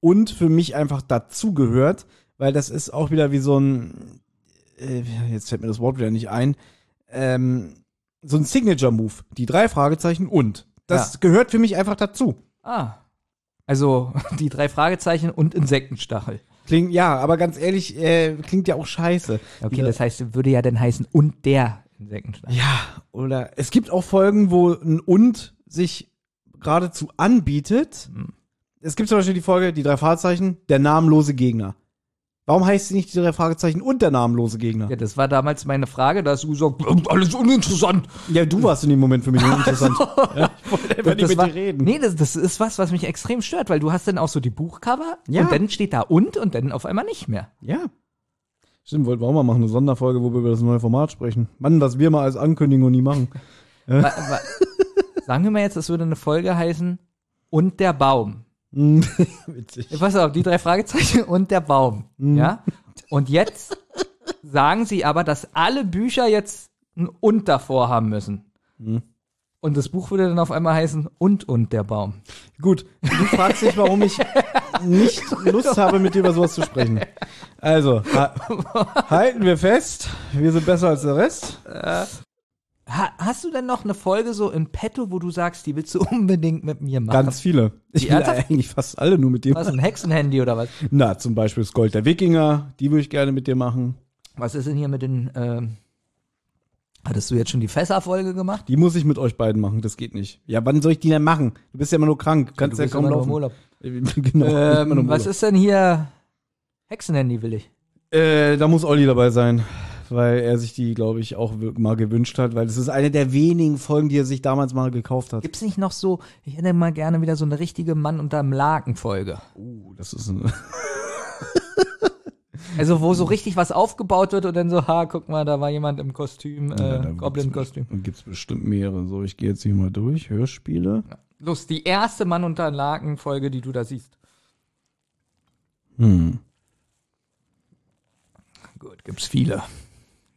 und für mich einfach dazugehört, weil das ist auch wieder wie so ein, äh, jetzt fällt mir das Wort wieder nicht ein, ähm, so ein Signature-Move. Die drei Fragezeichen und. Das gehört für mich einfach dazu. Ah. Also die drei Fragezeichen und Insektenstachel. Klingt, ja, aber ganz ehrlich, äh, klingt ja auch scheiße. Okay, das heißt, würde ja dann heißen und der Insektenstachel. Ja, oder es gibt auch Folgen, wo ein und sich geradezu anbietet. Hm. Es gibt zum Beispiel die Folge, die drei Fragezeichen, der namenlose Gegner. Warum heißt sie nicht die drei Fragezeichen und der namenlose Gegner? Ja, das war damals meine Frage, da hast du gesagt, alles uninteressant. Ja, du warst in dem Moment für mich uninteressant. Ja, ich wollte einfach nicht das mit war, dir reden. Nee, das, das ist was, was mich extrem stört, weil du hast dann auch so die Buchcover Ja. und dann steht da und und dann auf einmal nicht mehr. Ja. Stimmt, wollten wir auch mal machen, eine Sonderfolge, wo wir über das neue Format sprechen. Mann, was wir mal als Ankündigung nie machen. Wa- wa- Sagen wir mal jetzt, es würde eine Folge heißen und der Baum. Witzig. Pass auf, die drei Fragezeichen und der Baum. Mhm. Ja? Und jetzt sagen sie aber, dass alle Bücher jetzt ein und davor haben müssen. Mhm. Und das Buch würde dann auf einmal heißen und und der Baum. Gut, du fragst dich, warum ich nicht Lust habe, mit dir über sowas zu sprechen. Also, ha halten wir fest, wir sind besser als der Rest. Ha hast du denn noch eine Folge so in petto, wo du sagst, die willst du unbedingt mit mir machen? Ganz viele. Ich Die will ernsthaft? eigentlich fast alle nur mit dir Was, machen. ein Hexenhandy oder was? Na, zum Beispiel das Gold der Wikinger, die würde ich gerne mit dir machen. Was ist denn hier mit den, ähm, hattest du jetzt schon die Fässerfolge gemacht? Die muss ich mit euch beiden machen, das geht nicht. Ja, wann soll ich die denn machen? Du bist ja immer nur krank, kannst du ja bist kaum laufen. im Urlaub. genau. Ähm, im was Urlaub. ist denn hier? Hexenhandy will ich. Äh, da muss Olli dabei sein, weil er sich die, glaube ich, auch mal gewünscht hat, weil das ist eine der wenigen Folgen, die er sich damals mal gekauft hat. Gibt's nicht noch so, ich hätte mal gerne wieder so eine richtige Mann unterm Laken Folge. Uh, das ist ein Also wo so richtig was aufgebaut wird und dann so, ha, guck mal, da war jemand im Kostüm, Ja, äh, gibt's Goblin-Kostüm. Da gibt's bestimmt mehrere. So, ich gehe jetzt hier mal durch. Hörspiele. Los, die erste Mann unter Laken Folge, die du da siehst. Hm. Gut, gibt's viele.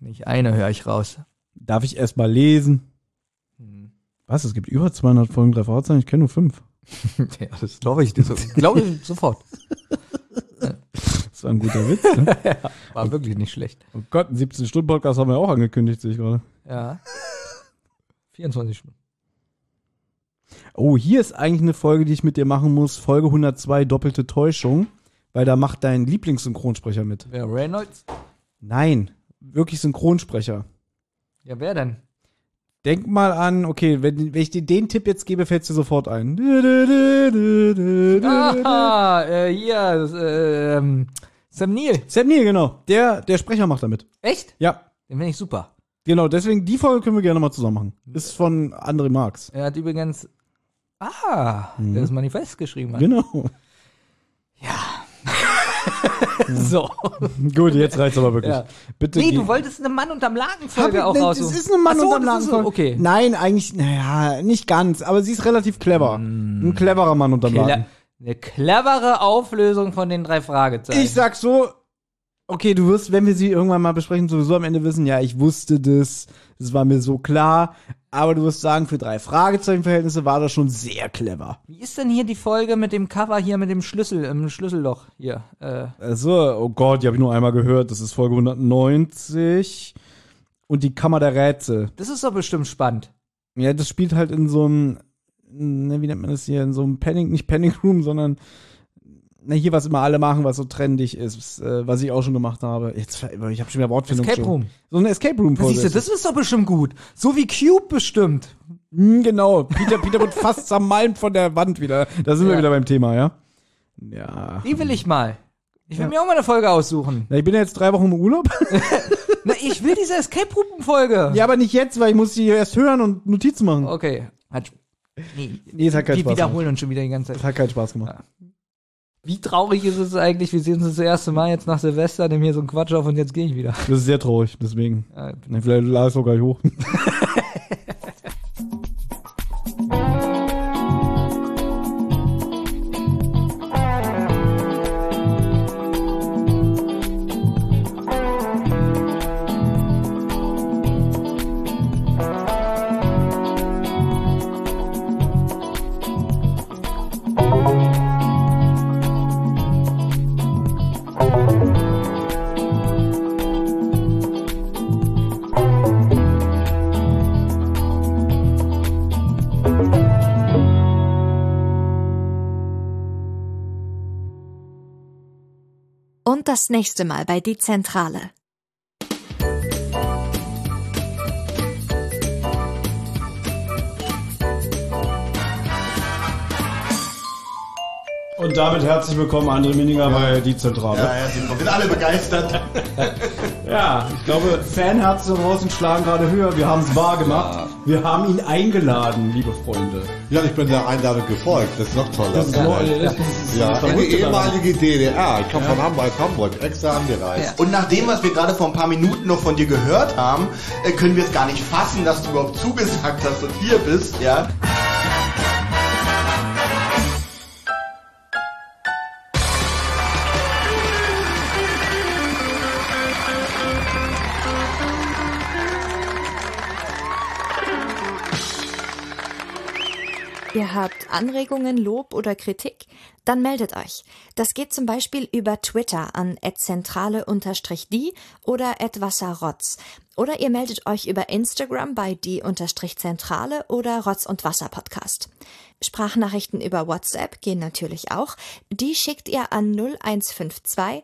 Nicht eine höre ich raus. Darf ich erst mal lesen? Hm. Was? Es gibt über 200 Folgen drei Fragezeichen? Ich kenne nur fünf. ja, das glaube ich so. glaube ich sofort. Das war ein guter Witz. Ne? War wirklich nicht schlecht. Oh Gott, ein 17-Stunden-Podcast haben wir auch angekündigt, sehe ich gerade. Ja. 24 Stunden. Oh, hier ist eigentlich eine Folge, die ich mit dir machen muss. Folge 102, doppelte Täuschung. Weil da macht dein Lieblingssynchronsprecher mit. Wer, Reynolds? Nein, wirklich Synchronsprecher. Ja, wer denn? Denk mal an, okay, wenn, wenn ich dir den Tipp jetzt gebe, fällt dir sofort ein. Ah, äh, hier, das, äh, ähm, Sam Neill. Sam Neill, genau. Der, der Sprecher macht damit. Echt? Ja, Den finde ich super. genau. Deswegen, die Folge können wir gerne mal zusammen machen. Ist von André Marx. Er hat übrigens, ah, der das Manifest geschrieben hat. Genau. So. Gut, jetzt reicht's aber wirklich. Ja. Bitte. Nee, du wolltest eine Mann unterm Laken Hab Folge ich- auch ne, raus. Das ist eine Mann so, unterm das ist Laken. so, okay. Nein, eigentlich, naja, nicht ganz, aber sie ist relativ clever. Ein cleverer Mann unterm Cle Laken. eine clevere Auflösung von den drei Fragezeichen. Ich sag so, Okay, du wirst, wenn wir sie irgendwann mal besprechen, sowieso am Ende wissen, ja, ich wusste das, das war mir so klar. Aber du wirst sagen, für drei Fragezeichenverhältnisse war das schon sehr clever. Wie ist denn hier die Folge mit dem Cover hier mit dem Schlüssel im Schlüsselloch hier? Äh, Also, oh Gott, die habe ich nur einmal gehört. Das ist Folge 190. Und die Kammer der Rätsel. das ist doch bestimmt spannend. Ja, das spielt halt in so einem, ne, wie nennt man das hier, in so einem Panic, nicht Panic Room, sondern na, hier, was immer alle machen, was so trendig ist, äh, was ich auch schon gemacht habe. Jetzt, ich habe schon wieder Wortfindung. Escape schon. Room. So eine Escape Room Das, siehst du, das ist doch bestimmt gut. So wie Cube bestimmt. Hm, genau. Peter, Peter wird fast zermalmt von der Wand wieder. Da sind wir Ja. wieder beim Thema, ja? Ja. Die will ich mal. Ich will mir auch mal eine Folge aussuchen. Na, ich bin ja jetzt drei Wochen im Urlaub. Na, ich will diese Escape Room Folge. ja, aber nicht jetzt, weil ich muss die erst hören und Notizen machen. Okay. Hat, nee, Nee, es hat keinen wir Spaß wiederholen gemacht. uns schon wieder die ganze Es Zeit. hat keinen Spaß gemacht. Wie traurig ist es eigentlich? Wir sehen uns das erste Mal jetzt nach Silvester, nehmen hier so einen Quatsch auf und jetzt gehe ich wieder. Das ist sehr traurig, deswegen. Ja, Vielleicht lade ich sogar hoch. nächste Mal bei Die Zentrale. Und damit herzlich willkommen, André Mininger bei Die Zentrale. Ja, herzlich willkommen. Wir sind alle begeistert. Ja, ich glaube, Fanherzen da draußen schlagen gerade höher. Wir haben es wahr gemacht. Wir haben ihn eingeladen, liebe Freunde. Ja, ich bin der Einladung gefolgt. Das ist noch toller. Das ist noch- das ist- ja, in die ehemalige DDR. Ich komme von Hamburg, Hamburg, extra angereist. Und nach dem, was wir gerade vor ein paar Minuten noch von dir gehört haben, äh, können wir es gar nicht fassen, dass du überhaupt zugesagt hast und hier bist, ja. Ihr habt Anregungen, Lob oder Kritik? Dann meldet euch. Das geht zum Beispiel über Twitter an @zentrale_die oder @wasserrotz. Oder ihr meldet euch über Instagram bei die_zentrale oder Rotz und Wasser Podcast. Sprachnachrichten über WhatsApp gehen natürlich auch. Die schickt ihr an 0152